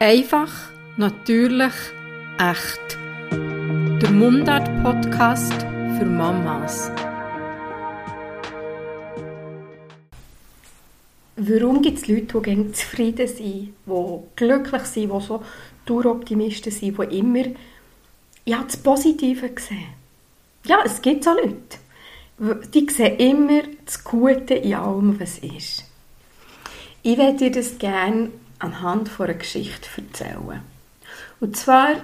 Einfach, natürlich, echt. Der Mundart-Podcast für Mamas. Warum gibt es Leute, die gerne zufrieden sind, die glücklich sind, die so Daueroptimisten sind, die immer ja, das Positive sehen? Ja, es gibt so Leute. Die sehen immer das Gute in allem, was ist. Ich werde dir das gerne anhand von einer Geschichte erzählen. Und zwar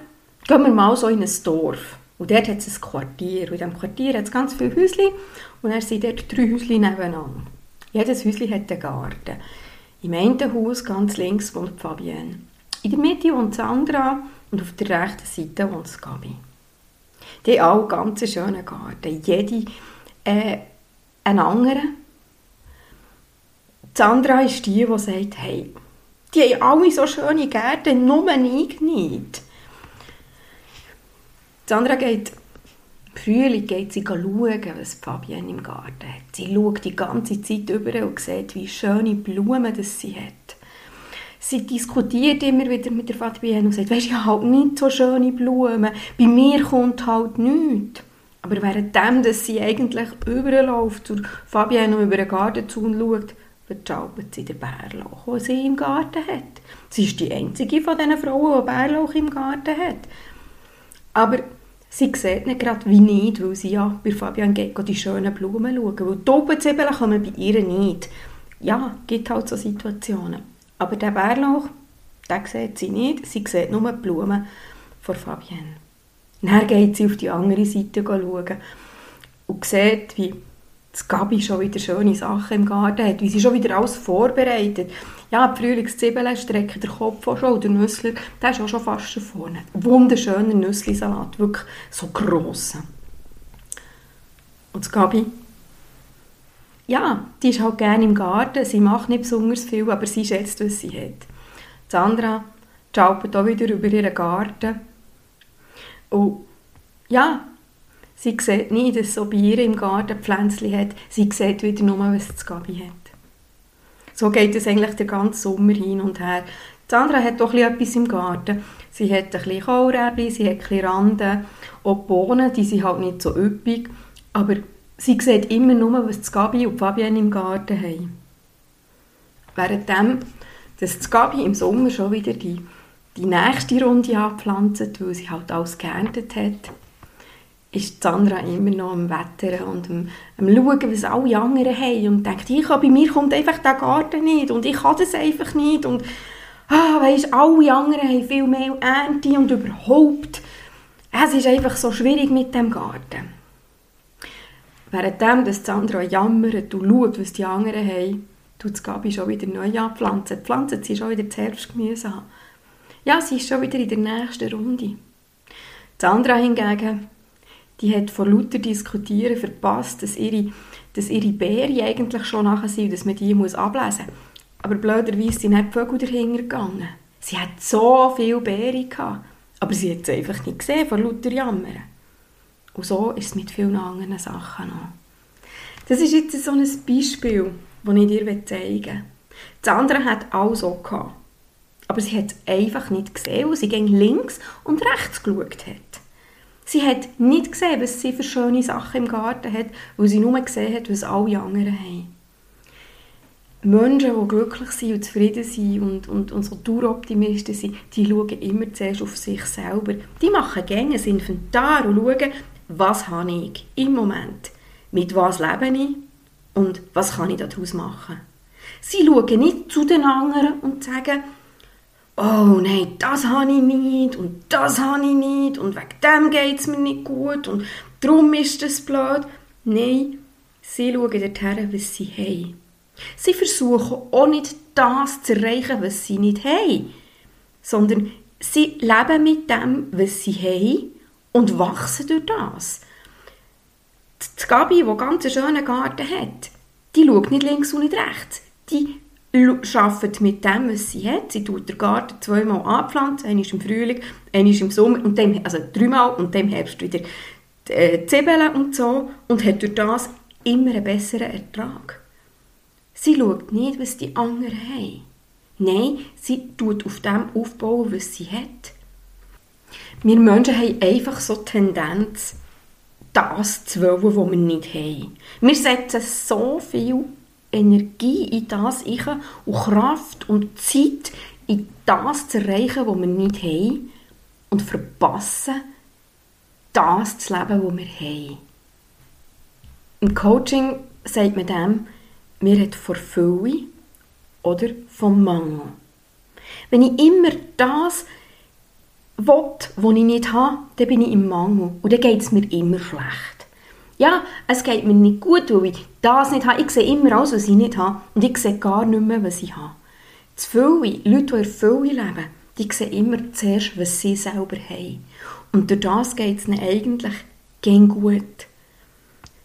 gehen wir mal so in ein Dorf. Und dort hat es ein Quartier. Und in diesem Quartier hat es ganz viele Häuschen. Und dann sind dort drei Häuschen nebeneinander. Jedes Häuschen hat einen Garten. Im einen Haus ganz links wohnt Fabienne. In der Mitte wohnt Sandra und auf der rechten Seite wohnt Gabi. Die alle ganz schönen Garten. Jede äh, einen anderen. Sandra ist die, die sagt, hey, die haben alle so schöne Gärten, nur ich nicht. Sandra geht Frühling geht sie schauen, was Fabienne im Garten hat. Sie schaut die ganze Zeit über und sieht, wie schöne Blumen das sie hat. Sie diskutiert immer wieder mit der Fabienne und sagt, weisst ich habe halt nicht so schöne Blumen. Bei mir kommt halt nichts. Aber währenddem, dass sie eigentlich überläuft zur Fabienne und über den Garten zu und schaut, verzaubert sie den Bärlauch, den sie im Garten hat. Sie ist die einzige von diesen Frauen, die Bärlauch im Garten hat. Aber sie sieht nicht gerade wie nicht, weil sie ja bei Fabian geht die schönen Blumen schauen. Weil die Tobenzwiebeln kommen bei ihr nicht. Ja, gibt halt so Situationen. Aber der Bärlauch, den sieht sie nicht. Sie sieht nur die Blumen von Fabienne. Dann geht sie auf die andere Seite schauen und sieht, wie das Gabi schon wieder schöne Sachen im Garten hat, wie sie schon wieder alles vorbereitet. Ja, die Frühlingszwiebeln strecken den Kopf auch schon, der Nüssler, der ist auch schon fast schon vorne. Wunderschöner Nüsslisalat, wirklich so gross. Und Gabi, ja, die ist halt gerne im Garten, sie macht nicht besonders viel, aber sie schätzt, was sie hat. Sandra schaut auch wieder über ihren Garten. Und ja, Sie sieht nicht, dass so bei ihr im Garten Pflänzchen hat. Sie sieht wieder nur, was das Gabi hat. So geht es eigentlich den ganzen Sommer hin und her. Sandra hat doch etwas im Garten. Sie hat ein bisschen Kohlräbchen, sie hat ein bisschen Randen. Auch Bohnen, die sind halt nicht so üppig. Aber sie sieht immer nur, was Gabi und Fabienne im Garten haben. Währenddem, dass das Gabi im Sommer schon wieder die, die nächste Runde anpflanzt, weil sie halt alles geerntet hat, ist Sandra immer noch am Wettern und am, am Schauen, was alle anderen haben und denkt, ich bei mir kommt einfach der Garten nicht und ich kann das einfach nicht und ah, weißt, alle anderen haben viel mehr Ernte und überhaupt, es ist einfach so schwierig mit dem Garten. Währenddem, dass Sandra jammert und schaut, was die anderen haben, tut es Gabi schon wieder neu anpflanzen. Pflanzen sie schon wieder das Herbstgemüse an. Ja, sie ist schon wieder in der nächsten Runde. Sandra hingegen die hat vor lauter Diskutieren verpasst, dass ihre, dass ihre Beere eigentlich schon nachher sind, dass man die muss ablesen muss. Aber blöderweise sind nicht die Vögel dahinter gegangen. Sie hat so viele Beeren gehabt, aber sie hat es einfach nicht gesehen, vor lauter Jammern. Und so ist es mit vielen anderen Sachen noch. Das ist jetzt so ein Beispiel, das ich dir zeigen will. Das andere hat auch so gehabt. Aber sie hat es einfach nicht gesehen, weil sie links und rechts geschaut hat. Sie hat nicht gesehen, was sie für schöne Sachen im Garten hat, weil sie nur gesehen hat, was alle anderen haben. Menschen, die glücklich sind und zufrieden sind und, und, und so Daueroptimisten sind, die schauen immer zuerst auf sich selber. Die machen gerne ein Inventar und schauen, was habe ich im Moment, mit was lebe ich und was kann ich daraus machen. Sie schauen nicht zu den anderen und sagen, oh nein, das habe ich nicht und das habe ich nicht und wegen dem geht es mir nicht gut und darum ist das blöd. Nein, sie schauen dorthin, was sie haben. Sie versuchen auch nicht das zu erreichen, was sie nicht haben, sondern sie leben mit dem, was sie haben und wachsen durch das. Die Gabi, die ganz einen schönen Garten hat, die schaut nicht links und nicht rechts. Die arbeitet mit dem, was sie hat. Sie tut den Garten zweimal anpflanzen, einmal im Frühling, einmal im Sommer, und dem, also dreimal und im Herbst wieder die äh, Zwiebeln und so und hat durch das immer einen besseren Ertrag. Sie schaut nicht, was die anderen haben. Nein, sie tut auf dem aufbauen, was sie hat. Wir Menschen haben einfach so die Tendenz, das zu wollen, was wir nicht haben. Wir setzen so viel Energie in das rein und Kraft und Zeit in das zu erreichen, was wir nicht haben und verpassen, das zu leben, was wir haben. Im Coaching sagt man dem, wir hat vor Fülle oder vom Mangel. Wenn ich immer das will, was ich nicht habe, dann bin ich im Mangel und dann geht es mir immer schlecht. Ja, es geht mir nicht gut, weil ich das nicht habe. Ich sehe immer alles, was ich nicht habe und ich sehe gar nicht mehr, was ich habe. Zu viele Leute, die in Fülle leben, die sehen immer zuerst, was sie selber haben. Und durch das geht es ihnen eigentlich gern gut.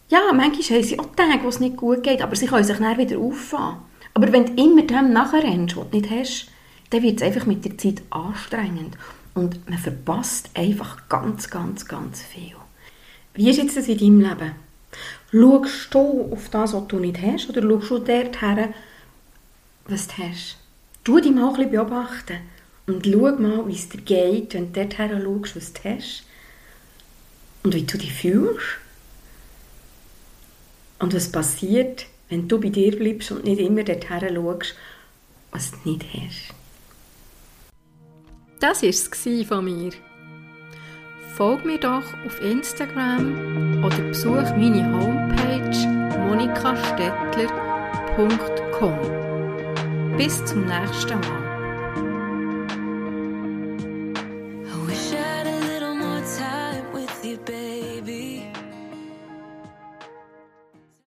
Ja, manchmal haben sie auch Tage, wo es nicht gut geht, aber sie können sich dann wieder auffahren. Aber wenn du immer dem nachrennst, was du nicht hast, dann wird es einfach mit der Zeit anstrengend. Und man verpasst einfach ganz, ganz, ganz viel. Wie ist jetzt in deinem Leben? Schaust du auf das, was du nicht hast, oder schaust du dort her, was du hast? Tu dich mal ein bisschen beobachten und schau mal, wie es dir geht, wenn du dort her schaust, was du hast. Und wie du dich fühlst. Und was passiert, wenn du bei dir bleibst und nicht immer dort her schaust, was du nicht hast. Das war es von mir. Folge mir doch auf Instagram oder besuch meine Homepage monikastettler.com. Bis zum nächsten Mal.